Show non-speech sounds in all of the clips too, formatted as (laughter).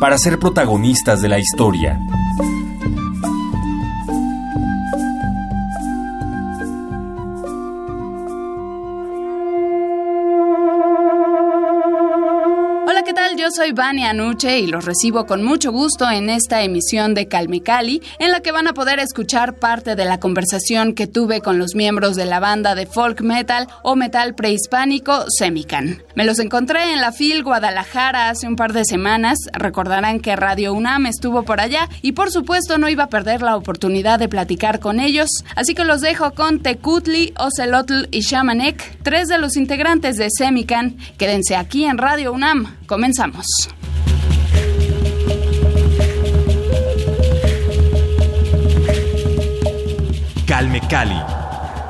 para ser protagonistas de la historia. Soy Vania Anuche y los recibo con mucho gusto en esta emisión de Calmicali, en la que van a poder escuchar parte de la conversación que tuve con los miembros de la banda de folk metal o metal prehispánico Semican. Me los encontré en la FIL Guadalajara hace un par de semanas. Recordarán que Radio UNAM estuvo por allá y por supuesto no iba a perder la oportunidad de platicar con ellos, así que los dejo con Tecutli, Ocelotl y Shamanek, tres de los integrantes de Semican. Quédense aquí en Radio UNAM. Comenzamos. Calme Cali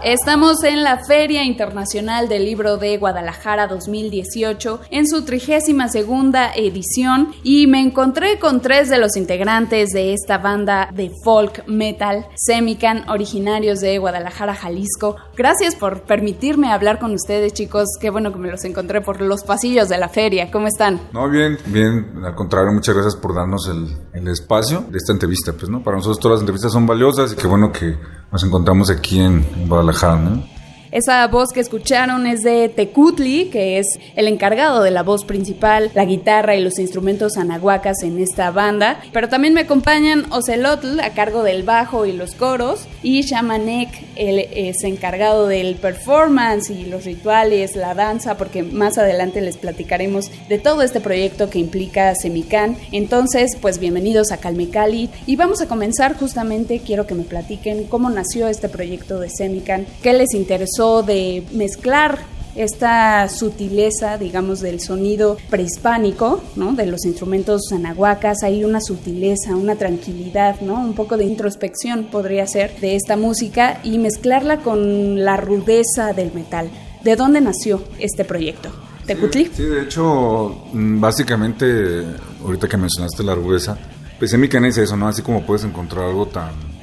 Estamos en la Feria Internacional del Libro de Guadalajara 2018 en su 32 segunda edición y me encontré con tres de los integrantes de esta banda de folk metal Semican originarios de Guadalajara, Jalisco. Gracias por permitirme hablar con ustedes chicos, qué bueno que me los encontré por los pasillos de la feria. ¿Cómo están? No, bien, bien, al contrario, muchas gracias por darnos el espacio de esta entrevista, pues, ¿no? Para nosotros todas las entrevistas son valiosas y qué bueno que nos encontramos aquí en, Guadalajara, ¿no? Esa voz que escucharon es de Tecutli, que es el encargado de la voz principal, la guitarra y los instrumentos anahuacas en esta banda. Pero también me acompañan Ocelotl a cargo del bajo y los coros, y Shamanek, él es encargado del performance y los rituales, la danza, porque más adelante les platicaremos de todo este proyecto que implica Semican. Entonces, pues bienvenidos a Calmecali y vamos a comenzar justamente, quiero que me platiquen cómo nació este proyecto de Semican, qué les interesó de mezclar esta sutileza, digamos, del sonido prehispánico, ¿no? De los instrumentos anahuacas, hay una sutileza, una tranquilidad, ¿no? Un poco de introspección podría ser de esta música y mezclarla con la rudeza del metal. ¿De dónde nació este proyecto? ¿De Sí, sí, de hecho, mm, básicamente, ahorita que mencionaste la rudeza, pues en mi es eso, ¿no? Así como puedes encontrar algo tan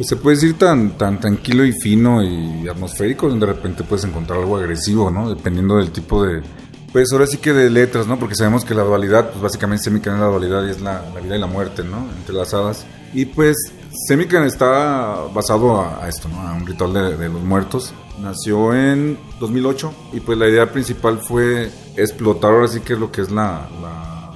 pues se puede decir tan, tan tranquilo y fino y atmosférico, donde de repente puedes encontrar algo agresivo, ¿no? Dependiendo del tipo de, pues ahora sí que de letras, ¿no? Porque sabemos que la dualidad, pues básicamente Semican es la dualidad y es la, vida y la muerte, ¿no? Entrelazadas. Y pues Semican está basado a, esto, ¿no? A un ritual de, los muertos. Nació en 2008 y pues la idea principal fue explotar ahora sí que es lo que es la,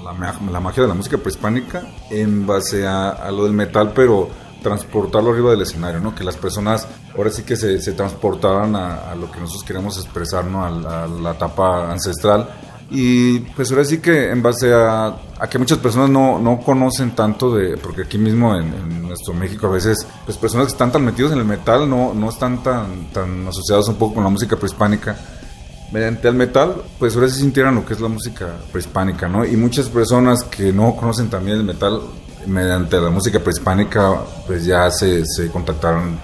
la, magia de la música prehispánica en base a, a lo del metal, pero transportarlo arriba del escenario, ¿no? Que las personas ahora sí que se, se transportaban a, lo que nosotros queríamos expresar, ¿no? A, la etapa ancestral. Y pues ahora sí que en base a, a que muchas personas no, no, conocen tanto de, porque aquí mismo en, nuestro México a veces, pues personas que están tan metidos en el metal no, no están tan, tan asociados un poco con la música prehispánica mediante el metal, pues ahora sí sintieran lo que es la música prehispánica, ¿no? Y muchas personas que no conocen también el metal, mediante la música prehispánica, pues ya se, se contactaron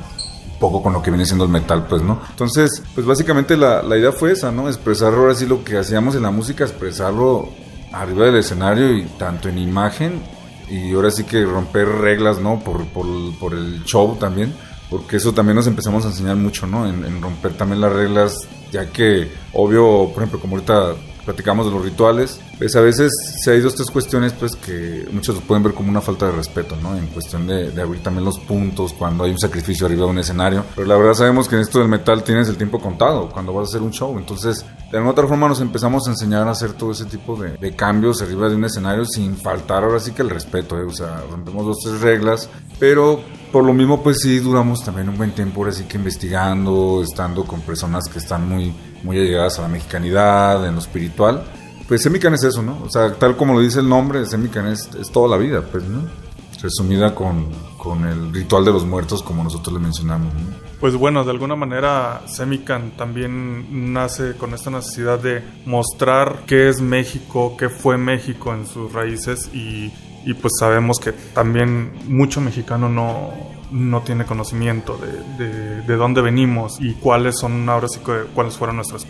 poco con lo que viene siendo el metal, pues, ¿no? Entonces, pues básicamente la, la idea fue esa, ¿no? Expresar ahora sí lo que hacíamos en la música, expresarlo arriba del escenario y tanto en imagen y ahora sí que romper reglas, ¿no? Por, por, por el show también, porque eso también nos empezamos a enseñar mucho, ¿no? En, en romper también las reglas, ya que, obvio, por ejemplo, como ahorita platicamos de los rituales, pues a veces si hay dos tres cuestiones pues que muchos lo pueden ver como una falta de respeto, ¿no? En cuestión de, de, abrir también los puntos cuando hay un sacrificio arriba de un escenario. Pero la verdad sabemos que en esto del metal tienes el tiempo contado cuando vas a hacer un show. Entonces, de alguna otra forma nos empezamos a enseñar a hacer todo ese tipo de, de cambios arriba de un escenario sin faltar ahora sí que el respeto, ¿eh? O sea, rompemos dos tres reglas, pero por lo mismo pues sí duramos también un buen tiempo ahora sí que investigando, estando con personas que están muy muy allegadas a la mexicanidad, en lo espiritual. Pues Semican es eso, ¿no? O sea, tal como lo dice el nombre, Semican es, es toda la vida, pues, ¿no? Resumida con, con, el ritual de los muertos, como nosotros le mencionamos. Pues bueno, de alguna manera Semican también nace con esta necesidad de mostrar qué es México, qué fue México en sus raíces y y pues sabemos que también mucho mexicano no, no tiene conocimiento de, de, dónde venimos y cuáles son ahora sí cuáles fueron nuestras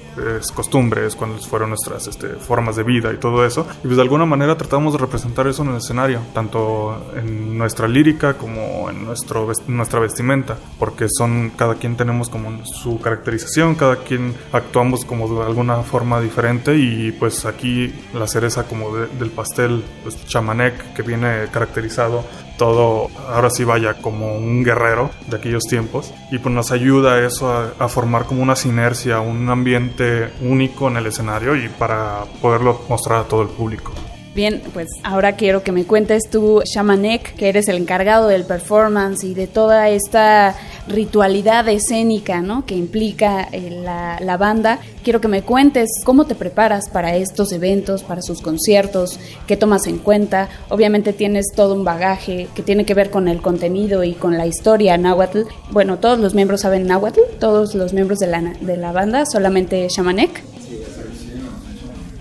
costumbres, cuáles fueron nuestras este, formas de vida y todo eso. Y pues de alguna manera tratamos de representar eso en el escenario, tanto en nuestra lírica como en nuestro, nuestra vestimenta, porque son, cada quien tenemos como su caracterización, cada quien actuamos como de alguna forma diferente y pues aquí la cereza como del pastel, pues chamanec, que viene caracterizado todo, ahora sí vaya, como un guerrero de aquellos tiempos. Y pues nos ayuda eso a, formar como una sinergia, un ambiente único en el escenario y para poderlo mostrar a todo el público. Bien, pues ahora quiero que me cuentes tú, Shamanek, que eres el encargado del performance y de toda esta ritualidad escénica ¿no? que implica eh, la, la, banda. Quiero que me cuentes cómo te preparas para estos eventos, para sus conciertos, qué tomas en cuenta. Obviamente tienes todo un bagaje que tiene que ver con el contenido y con la historia náhuatl. Bueno, todos los miembros saben náhuatl, todos los miembros de la, de la banda, solamente Shamanek.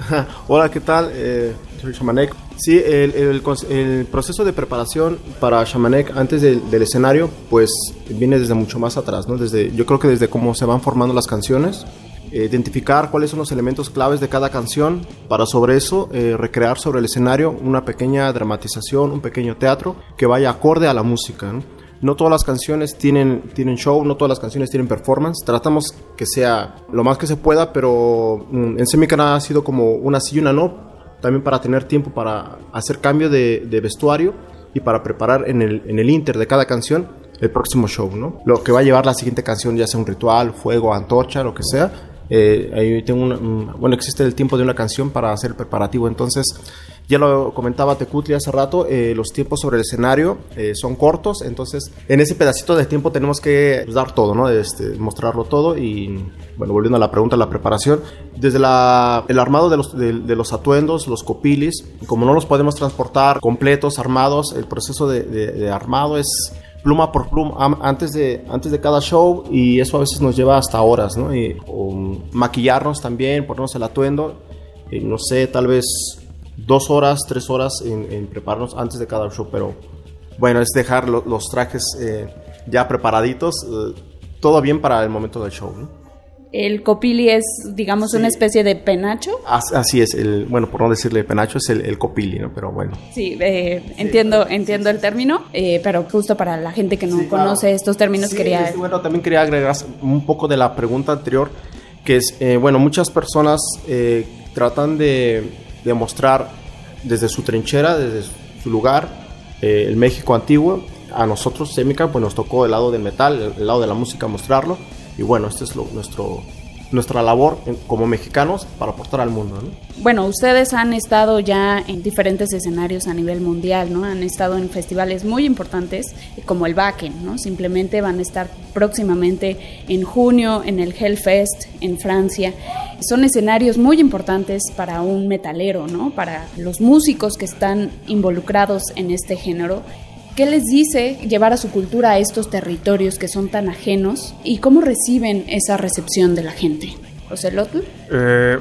(laughs) Hola, ¿qué tal? Eh, Shamanek. Sí, el, el, proceso de preparación para Shamanek antes del escenario, pues viene desde mucho más atrás, ¿no? Desde, yo creo que desde cómo se van formando las canciones, eh, identificar cuáles son los elementos claves de cada canción, para sobre eso eh, recrear sobre el escenario una pequeña dramatización, un pequeño teatro que vaya acorde a la música, ¿no? No todas las canciones tienen, tienen show, no todas las canciones tienen performance. Tratamos que sea lo más que se pueda, pero mm, en Semicana ha sido como una sí y una no, también para tener tiempo para hacer cambio de, vestuario y para preparar en el, en el inter de cada canción el próximo show, ¿no? Lo que va a llevar la siguiente canción, ya sea un ritual, fuego, antorcha, lo que sea. Eh, ahí tengo bueno, existe el tiempo de una canción para hacer el preparativo, entonces ya lo comentaba Tecutli hace rato, eh, los tiempos sobre el escenario eh, son cortos, entonces en ese pedacito de tiempo tenemos que pues, dar todo, ¿no? Este, mostrarlo todo y, bueno, volviendo a la pregunta, la preparación, desde la, el armado de los, de, los atuendos, los copilis, como no los podemos transportar completos, armados, el proceso de, armado es pluma por pluma antes de, antes de cada show y eso a veces nos lleva hasta horas, ¿no? Y, maquillarnos también, ponernos el atuendo, y, no sé, tal vez dos horas, tres horas en, prepararnos antes de cada show, pero bueno, es dejar los trajes eh, ya preparaditos, eh, todo bien para el momento del show. El copili es, digamos, una especie de penacho. Así es, el, bueno, por no decirle penacho, es el, el copili, ¿no? Pero bueno. Sí, eh, entiendo, entiendo el término, pero justo para la gente que no conoce estos términos quería... bueno, también quería agregar un poco de la pregunta anterior, que es, bueno, muchas personas tratan de demostrar desde su trinchera, desde su lugar, eh, el México antiguo. A nosotros, Semica, pues nos tocó el lado del metal, el, lado de la música mostrarlo. Y bueno, este es lo, nuestro, nuestra labor como mexicanos para aportar al mundo. Bueno, ustedes han estado ya en diferentes escenarios a nivel mundial, ¿no? Han estado en festivales muy importantes como el Wacken, ¿no? Simplemente van a estar próximamente en junio en el Hellfest en Francia. Son escenarios muy importantes para un metalero, ¿no? Para los músicos que están involucrados en este género ¿Qué les dice llevar a su cultura a estos territorios que son tan ajenos y cómo reciben esa recepción de la gente? ¿Ocelotl? Eh,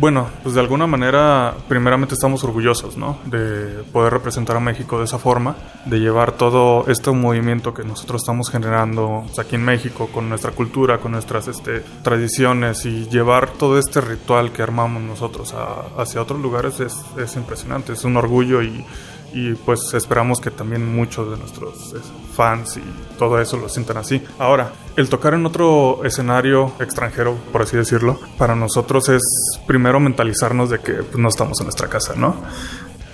bueno, pues de alguna manera, primeramente estamos orgullosos, ¿no? De poder representar a México de esa forma, de llevar todo este movimiento que nosotros estamos generando aquí en México con nuestra cultura, con nuestras este, tradiciones y llevar todo este ritual que armamos nosotros hacia otros lugares es, es impresionante, es un orgullo y y pues esperamos que también muchos de nuestros fans y todo eso lo sientan así. Ahora, el tocar en otro escenario extranjero, por así decirlo, para nosotros es primero mentalizarnos de que pues, no estamos en nuestra casa, ¿no?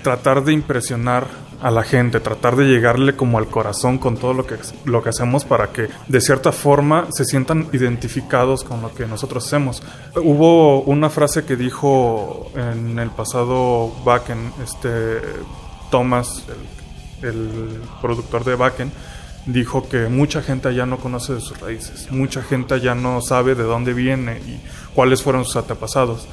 Tratar de impresionar a la gente, tratar de llegarle como al corazón con todo lo que, lo que hacemos para que de cierta forma se sientan identificados con lo que nosotros hacemos. Hubo una frase que dijo en el pasado Backen, este Thomas, el, productor de Bakken, dijo que mucha gente allá no conoce de sus raíces, mucha gente allá no sabe de dónde viene y cuáles fueron sus antepasados.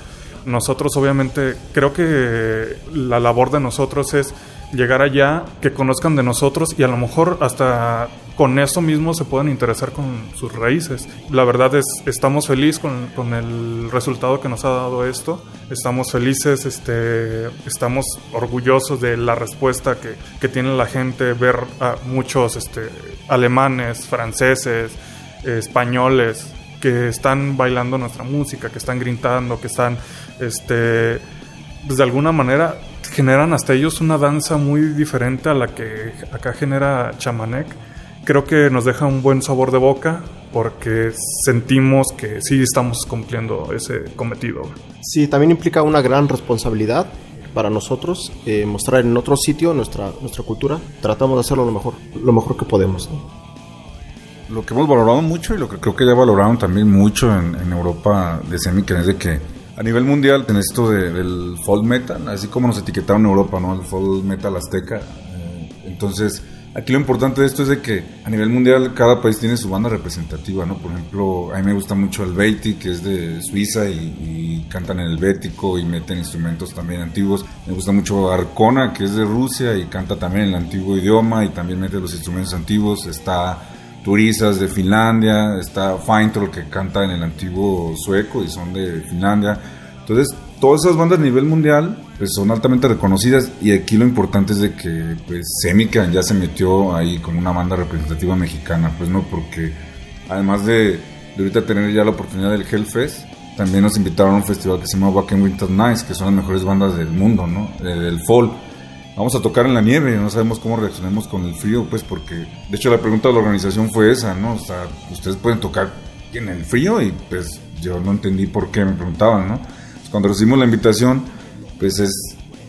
Nosotros obviamente creo que la labor de nosotros es llegar allá, que conozcan de nosotros y a lo mejor hasta con eso mismo se pueden interesar con sus raíces. La verdad es, estamos felices con, el resultado que nos ha dado esto. Estamos felices, este, estamos orgullosos de la respuesta que, que tiene la gente, ver a muchos este, alemanes, franceses, españoles que están bailando nuestra música, que están gritando, que están, este, pues, de alguna manera generan hasta ellos una danza muy diferente a la que acá genera Chamanek creo que nos deja un buen sabor de boca porque sentimos que sí estamos cumpliendo ese cometido. Sí, también implica una gran responsabilidad para nosotros eh, mostrar en otro sitio nuestra, nuestra cultura. Tratamos de hacerlo lo mejor, lo mejor que podemos. Lo que hemos valorado mucho y lo que creo que ya valoraron también mucho en, Europa de Semican es de que a nivel mundial en esto del folk metal, así como nos etiquetaron en Europa, ¿no? El folk metal azteca. Eh, entonces Aquí lo importante de esto es de que a nivel mundial cada país tiene su banda representativa, ¿no? Por ejemplo, a mí me gusta mucho el Beiti, que es de Suiza y, cantan en el bético y meten instrumentos también antiguos. Me gusta mucho Arcona, que es de Rusia y canta también en el antiguo idioma y también mete los instrumentos antiguos. Está Turisas de Finlandia, está Feintroll que canta en el antiguo sueco y son de Finlandia. Entonces, todas esas bandas a nivel mundial pues son altamente reconocidas y aquí lo importante es de que pues Semican ya se metió ahí con una banda representativa mexicana, pues no, porque además de, ahorita tener ya la oportunidad del Hellfest, también nos invitaron a un festival que se llama Back in Winter Nights, que son las mejores bandas del mundo, ¿no? del fall. Vamos a tocar en la nieve, no sabemos cómo reaccionemos con el frío, pues porque, de hecho la pregunta de la organización fue esa, ¿no? O sea, ustedes pueden tocar en el frío y pues yo no entendí por qué me preguntaban, ¿no? cuando recibimos la invitación, pues es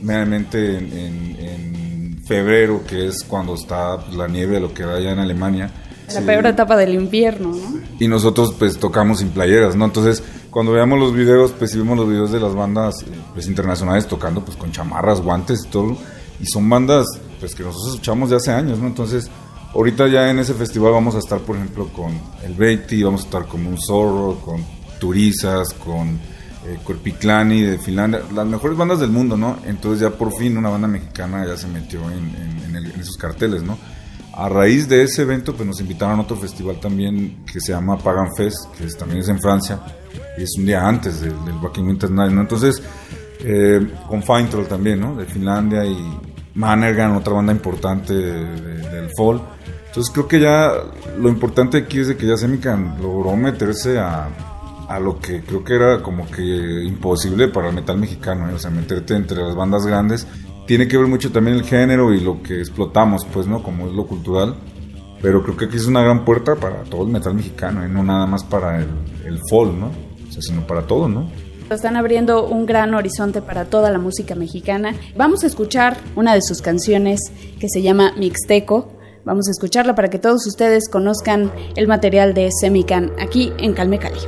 meramente en, febrero, que es cuando está la nieve, lo que da allá en Alemania. La peor etapa del invierno, ¿no? Y nosotros pues tocamos sin playeras, ¿no? Entonces, cuando veamos los videos, pues si vemos los videos de las bandas eh, pues, internacionales tocando pues con chamarras, guantes y todo, y son bandas pues que nosotros escuchamos de hace años, ¿no? Entonces, ahorita ya en ese festival vamos a estar, por ejemplo, con el Beatty, vamos a estar con un Zorro, con Turizas, con eh, Corpiclani de Finlandia, las mejores bandas del mundo, ¿no? Entonces ya por fin una banda mexicana ya se metió en, esos carteles, ¿no? A raíz de ese evento, pues nos invitaron a otro festival también que se llama Pagan Fest, que también es en Francia, y es un día antes del, del Wacken Winter Night, ¿no? Entonces, eh, con Feintroll también, ¿no? De Finlandia y Manergan, otra banda importante del fall. Entonces creo que ya lo importante aquí es de que ya Semican logró meterse a, a lo que creo que era como que imposible para el metal mexicano, ¿eh? o sea, meterte entre las bandas grandes. Tiene que ver mucho también el género y lo que explotamos, pues, ¿no? Como es lo cultural. Pero creo que aquí es una gran puerta para todo el metal mexicano, ¿eh? no nada más para el, el folk, ¿no? O sea, sino para todo, ¿no? Están abriendo un gran horizonte para toda la música mexicana. Vamos a escuchar una de sus canciones que se llama Mixteco. Vamos a escucharla para que todos ustedes conozcan el material de Semican aquí en Calme Cali.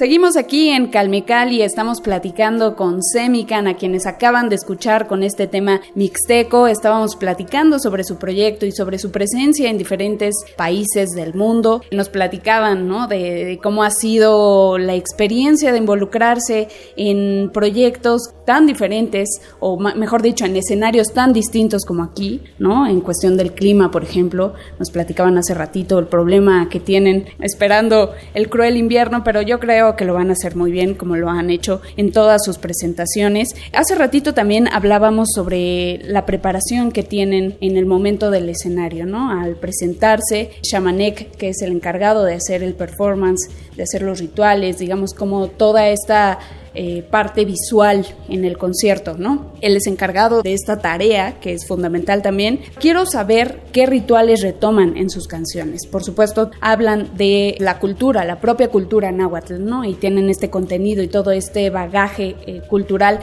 Seguimos aquí en Calmecal y estamos platicando con Semican, a quienes acaban de escuchar con este tema mixteco. Estábamos platicando sobre su proyecto y sobre su presencia en diferentes países del mundo. Nos platicaban ¿no? de, cómo ha sido la experiencia de involucrarse en proyectos tan diferentes, o mejor dicho, en escenarios tan distintos como aquí, ¿no? En cuestión del clima, por ejemplo. Nos platicaban hace ratito el problema que tienen esperando el cruel invierno, pero yo creo que lo van a hacer muy bien, como lo han hecho en todas sus presentaciones. Hace ratito también hablábamos sobre la preparación que tienen en el momento del escenario, ¿no? Al presentarse, Shamanek, que es el encargado de hacer el performance, de hacer los rituales, digamos, como toda esta eh, parte visual en el concierto, ¿no? Él es encargado de esta tarea, que es fundamental también. Quiero saber qué rituales retoman en sus canciones. Por supuesto, hablan de la cultura, la propia cultura náhuatl, ¿no? Y tienen este contenido y todo este bagaje eh, cultural.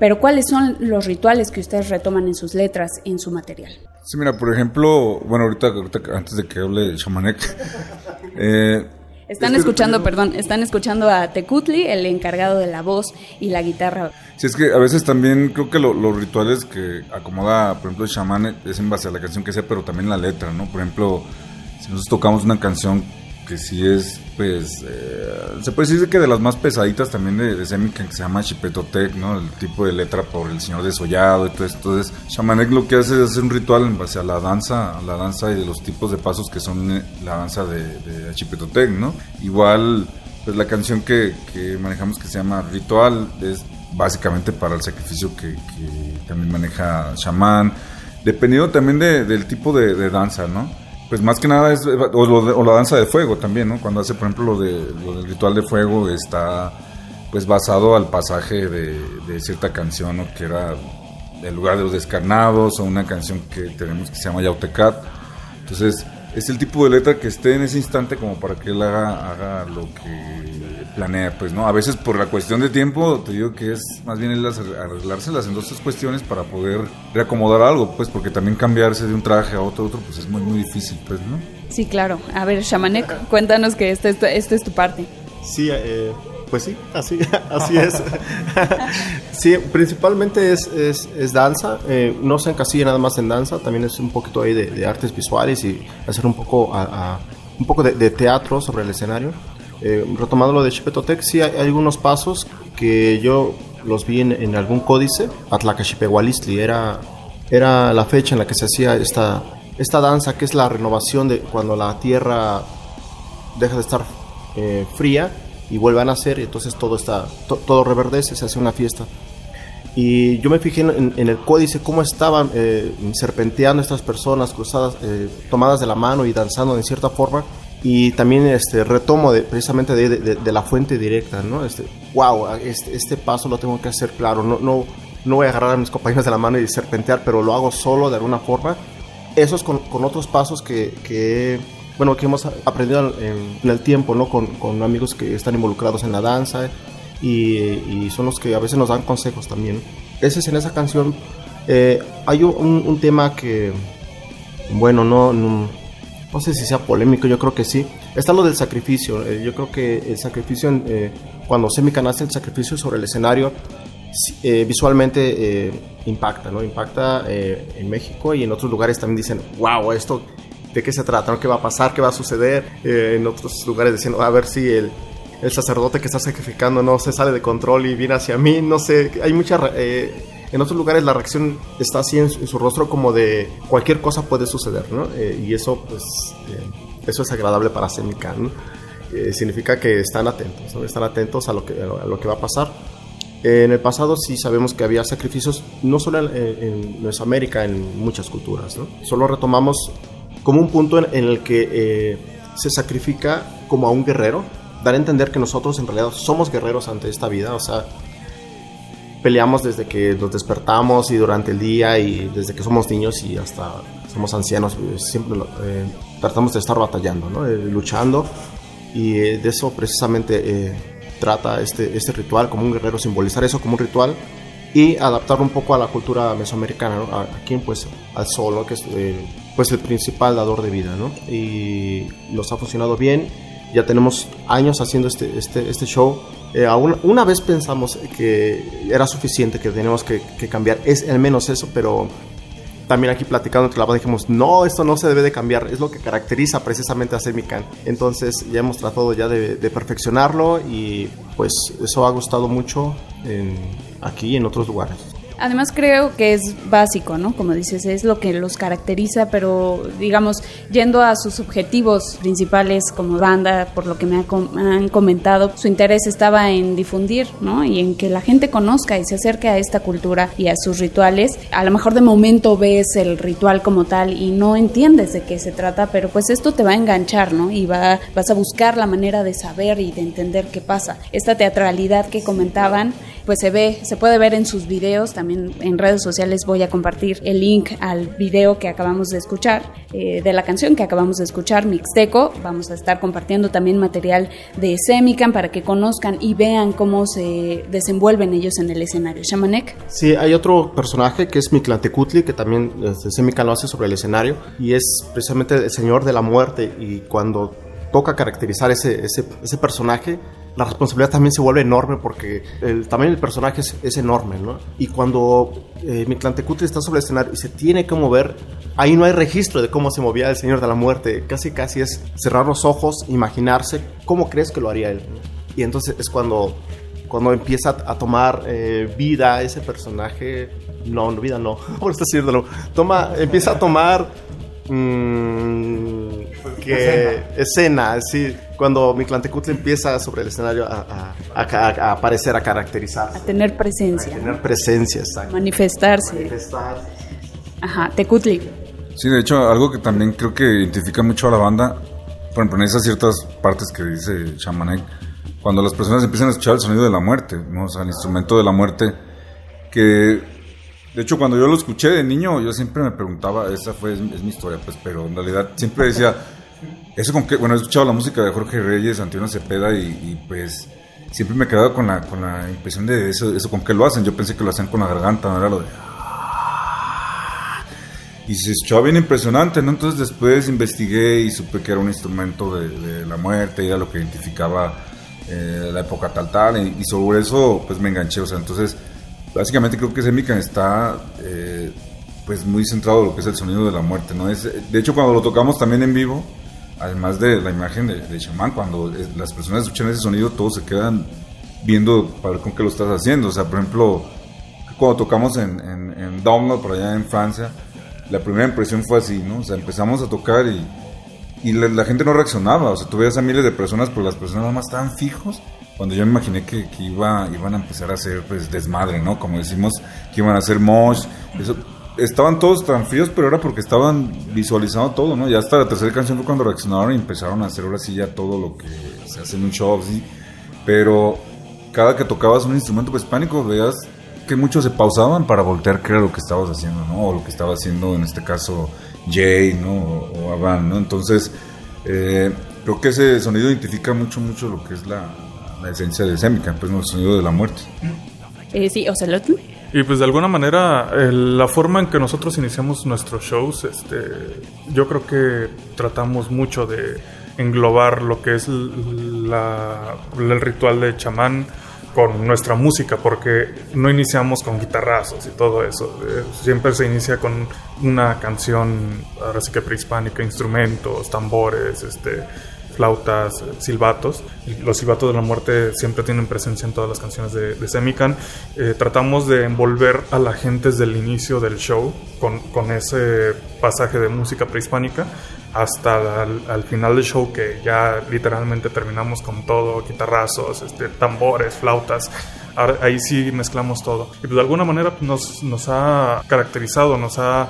Pero ¿cuáles son los rituales que ustedes retoman en sus letras, en su material? Sí, mira, por ejemplo, bueno, ahorita, antes de que hable Shamanek, (laughs) están escuchando, perdón, están escuchando a Tecutli, el encargado de la voz y la guitarra. Sí, es que a veces también creo que los rituales que acomoda, por ejemplo, el chamán es en base a la canción que sea, pero también la letra, ¿no? Por ejemplo, si nosotros tocamos una canción que sí es, pues, eh, se puede decir que de las más pesaditas también de, de que se llama Chipetotec, ¿no? El tipo de letra por el señor desollado y todo esto. Entonces, Shamanek lo que hace es hacer un ritual en base a la danza, la danza y de los tipos de pasos que son eh, la danza de, de Chipetotec, ¿no? Igual, pues la canción que, manejamos que se llama Ritual es básicamente para el sacrificio que, también maneja Shaman, dependiendo también de, del tipo de danza, ¿no? Pues más que nada es, o, la danza de fuego también, ¿no? Cuando hace, por ejemplo, lo, de, del ritual de fuego está pues basado al pasaje de, cierta canción, ¿no? Que era El lugar de los descarnados o una canción que tenemos que se llama Yautecat. Entonces, es el tipo de letra que esté en ese instante como para que él haga lo que planea, pues, ¿no? A veces por la cuestión de tiempo, te digo que es más bien el arreglárselas en dos tres cuestiones para poder reacomodar algo, pues, porque también cambiarse de un traje a otro, otro, pues es muy, muy difícil, pues, ¿no? Sí, claro. A ver, Shamanek, cuéntanos que esta, esta es tu parte. Sí, eh, pues sí, así, (laughs) así es. (laughs) sí, principalmente es, es, es danza, eh, no se encasilla nada más en danza, también es un poquito ahí de, artes visuales y hacer un poco, a, un poco de, teatro sobre el escenario. Eh, retomando lo de Chipetotec, sí hay, algunos pasos que yo los vi en, algún códice, Atlacachipehualistli, era, era la fecha en la que se hacía esta, esta danza que es la renovación de cuando la tierra deja de estar eh, fría y vuelve a nacer y entonces todo está todo reverdece, se hace una fiesta. Y yo me fijé en, el códice cómo estaban eh, serpenteando estas personas cruzadas, eh, tomadas de la mano y danzando de cierta forma. Y también este retomo de, precisamente de, de, la fuente directa, ¿no? Este, wow, este, este, paso lo tengo que hacer claro, no, no, no voy a agarrar a mis compañeros de la mano y serpentear, pero lo hago solo de alguna forma. Eso es con, con otros pasos que, que bueno, que hemos aprendido en, el tiempo, ¿no? Con, con, amigos que están involucrados en la danza y, y, son los que a veces nos dan consejos también. Ese es en esa canción. Eh, hay un, un, tema que, bueno, no, no, no, sé si sea polémico, yo creo que sí. Está lo del sacrificio. Eh, yo creo que el sacrificio, eh, cuando Semican hace el sacrificio sobre el escenario, visualmente impacta, ¿no? Impacta en México y en otros lugares también dicen, wow, esto de qué se trata, qué va a pasar, qué va a suceder. Eh, en otros lugares diciendo, a ver si el, el, sacerdote que está sacrificando no se sale de control y viene hacia mí, no sé, hay mucha... Eh, en otros lugares la reacción está así en su, rostro como de cualquier cosa puede suceder, ¿no? Eh, y eso, pues, eso es agradable para Semican, ¿no? significa que están atentos, ¿no? Están atentos a lo que, a lo que va a pasar. En el pasado sí sabemos que había sacrificios, no solo en, en, Mesoamérica, en muchas culturas. ¿no? Solo retomamos como un punto en, el que eh, se sacrifica como a un guerrero, dar a entender que nosotros en realidad somos guerreros ante esta vida, o sea, peleamos desde que nos despertamos y durante el día y desde que somos niños y hasta somos ancianos, eh, siempre eh, tratamos de estar batallando, ¿no? luchando y de eso precisamente trata este, este ritual como un guerrero, simbolizar eso como un ritual y adaptarlo un poco a la cultura mesoamericana, ¿no? aquí pues al sol, que es pues el principal dador de vida, ¿no? Y nos ha funcionado bien ya tenemos años haciendo este, este, este show. Eh, una, vez pensamos que era suficiente, que teníamos que, que, cambiar, es al menos eso, pero también aquí platicando entre la banda dijimos, no, esto no se debe de cambiar, es lo que caracteriza precisamente a Semican. Entonces ya hemos tratado ya de, de perfeccionarlo y pues eso ha gustado mucho en, aquí y en otros lugares. Además creo que es básico, ¿no? Como dices, es lo que los caracteriza, pero digamos, yendo a sus objetivos principales como banda, por lo que me han comentado, su interés estaba en difundir, ¿no? Y en que la gente conozca y se acerque a esta cultura y a sus rituales. A lo mejor de momento ves el ritual como tal y no entiendes de qué se trata, pero pues esto te va a enganchar, ¿no? Y va, vas a buscar la manera de saber y de entender qué pasa. Esta teatralidad que comentaban, pues se ve, se puede ver en sus videos también en redes sociales voy a compartir el link al video que acabamos de escuchar, eh, de la canción que acabamos de escuchar, Mixteco. Vamos a estar compartiendo también material de Semican para que conozcan y vean cómo se desenvuelven ellos en el escenario. Shamanek. Sí, hay otro personaje que es Miklantecutli, que también este, Semican lo hace sobre el escenario y es precisamente el señor de la muerte y cuando toca caracterizar ese personaje, la responsabilidad también se vuelve enorme porque el tamaño personaje es, enorme, ¿no? Y cuando eh, Mictlantecutli está sobre el escenario y se tiene que mover, ahí no hay registro de cómo se movía el Señor de la Muerte. Casi, casi es cerrar los ojos, imaginarse cómo crees que lo haría él. Y entonces es cuando, cuando empieza a tomar eh, vida ese personaje. No, vida no, (laughs) por esto decirlo. Toma, empieza a tomar Mmm, que escena, sí, cuando Mictlantecutli empieza sobre el escenario a, a, aparecer, a caracterizar. A tener presencia. A tener presencia, Manifestarse. Manifestarse. Ajá, Tecutli. Sí, de hecho, algo que también creo que identifica mucho a la banda, por ejemplo, en esas ciertas partes que dice Shamanek, cuando las personas empiezan a escuchar el sonido de la muerte, ¿no? o sea, el instrumento de la muerte, que de hecho, cuando yo lo escuché de niño, yo siempre me preguntaba, esa fue es, mi historia, pues, pero en realidad siempre decía, eso con que, bueno, he escuchado la música de Jorge Reyes, Antonio Cepeda y, pues siempre me he quedado con la, con la impresión de eso, eso con qué lo hacen. Yo pensé que lo hacían con la garganta, no era lo de... Y se escuchaba bien impresionante, ¿no? Entonces después investigué y supe que era un instrumento de, la muerte, y era lo que identificaba eh, la época tal tal, y, y sobre eso pues me enganché, o sea, entonces básicamente creo que Semican está eh, pues muy centrado en lo que es el sonido de la muerte, ¿no? Es, de hecho, cuando lo tocamos también en vivo, además de la imagen de, de Shaman, cuando las personas escuchan ese sonido, todos se quedan viendo para ver con qué lo estás haciendo. O sea, por ejemplo, cuando tocamos en, en, en por allá en Francia, la primera impresión fue así, ¿no? O sea, empezamos a tocar y, y la, gente no reaccionaba. O sea, tú veías a miles de personas, pero las personas nada más estaban fijos cuando yo me imaginé que, iba, iban a empezar a hacer pues desmadre, ¿no? Como decimos, que iban a hacer mosh, eso, estaban todos tan fríos, pero era porque estaban visualizando todo, ¿no? Ya hasta la tercera canción fue cuando reaccionaron y empezaron a hacer ahora sí ya todo lo que se hace en un show, ¿sí? Pero cada que tocabas un instrumento hispánico veías que muchos se pausaban para voltear qué era lo que estabas haciendo, ¿no? O lo que estaba haciendo en este caso Jay, ¿no? O, o ¿no? Entonces, eh, creo que ese sonido identifica mucho, mucho lo que es la, la esencia de Semican, pues no el sonido de la muerte. Eh, sí, Ocelot. Y pues de alguna manera la forma en que nosotros iniciamos nuestros shows, este, yo creo que tratamos mucho de englobar lo que es la, el ritual de chamán con nuestra música, porque no iniciamos con guitarrazos y todo eso. Eh, siempre se inicia con una canción, ahora sí que prehispánica, instrumentos, tambores, este, flautas, silbatos. Los silbatos de la muerte siempre tienen presencia en todas las canciones de, de Semican. Eh, tratamos de envolver a la gente desde el inicio del show con, ese pasaje de música prehispánica hasta al, final del show que ya literalmente terminamos con todo, guitarrazos, este, tambores, flautas. ahí sí mezclamos todo. Y pues de alguna manera nos, nos ha caracterizado, nos ha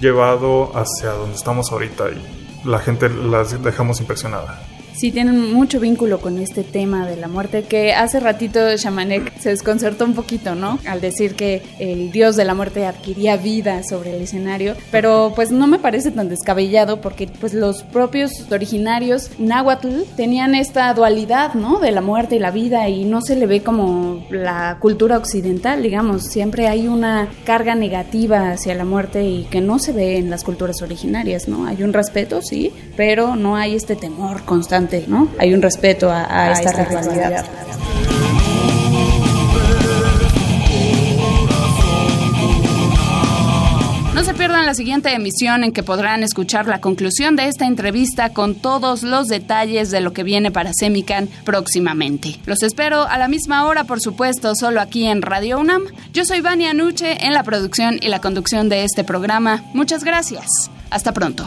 llevado hacia donde estamos ahorita la gente las dejamos impresionada. Sí, tienen mucho vínculo con este tema de la muerte, que hace ratito Shamanek se desconcertó un poquito, ¿no? Al decir que el dios de la muerte adquiría vida sobre el escenario, pero pues no me parece tan descabellado porque pues los propios originarios náhuatl tenían esta dualidad, ¿no? De la muerte y la vida y no se le ve como la cultura occidental, digamos, siempre hay una carga negativa hacia la muerte y que no se ve en las culturas originarias, ¿no? Hay un respeto, sí, pero no hay este temor constante importante, ¿no? Hay un respeto a, esta, esta rivalidad. No se pierdan la siguiente emisión en que podrán escuchar la conclusión de esta entrevista con todos los detalles de lo que viene para Semican próximamente. Los espero a la misma hora, por supuesto, solo aquí en Radio UNAM. Yo soy Vania Nuche en la producción y la conducción de este programa. Muchas gracias. Hasta pronto.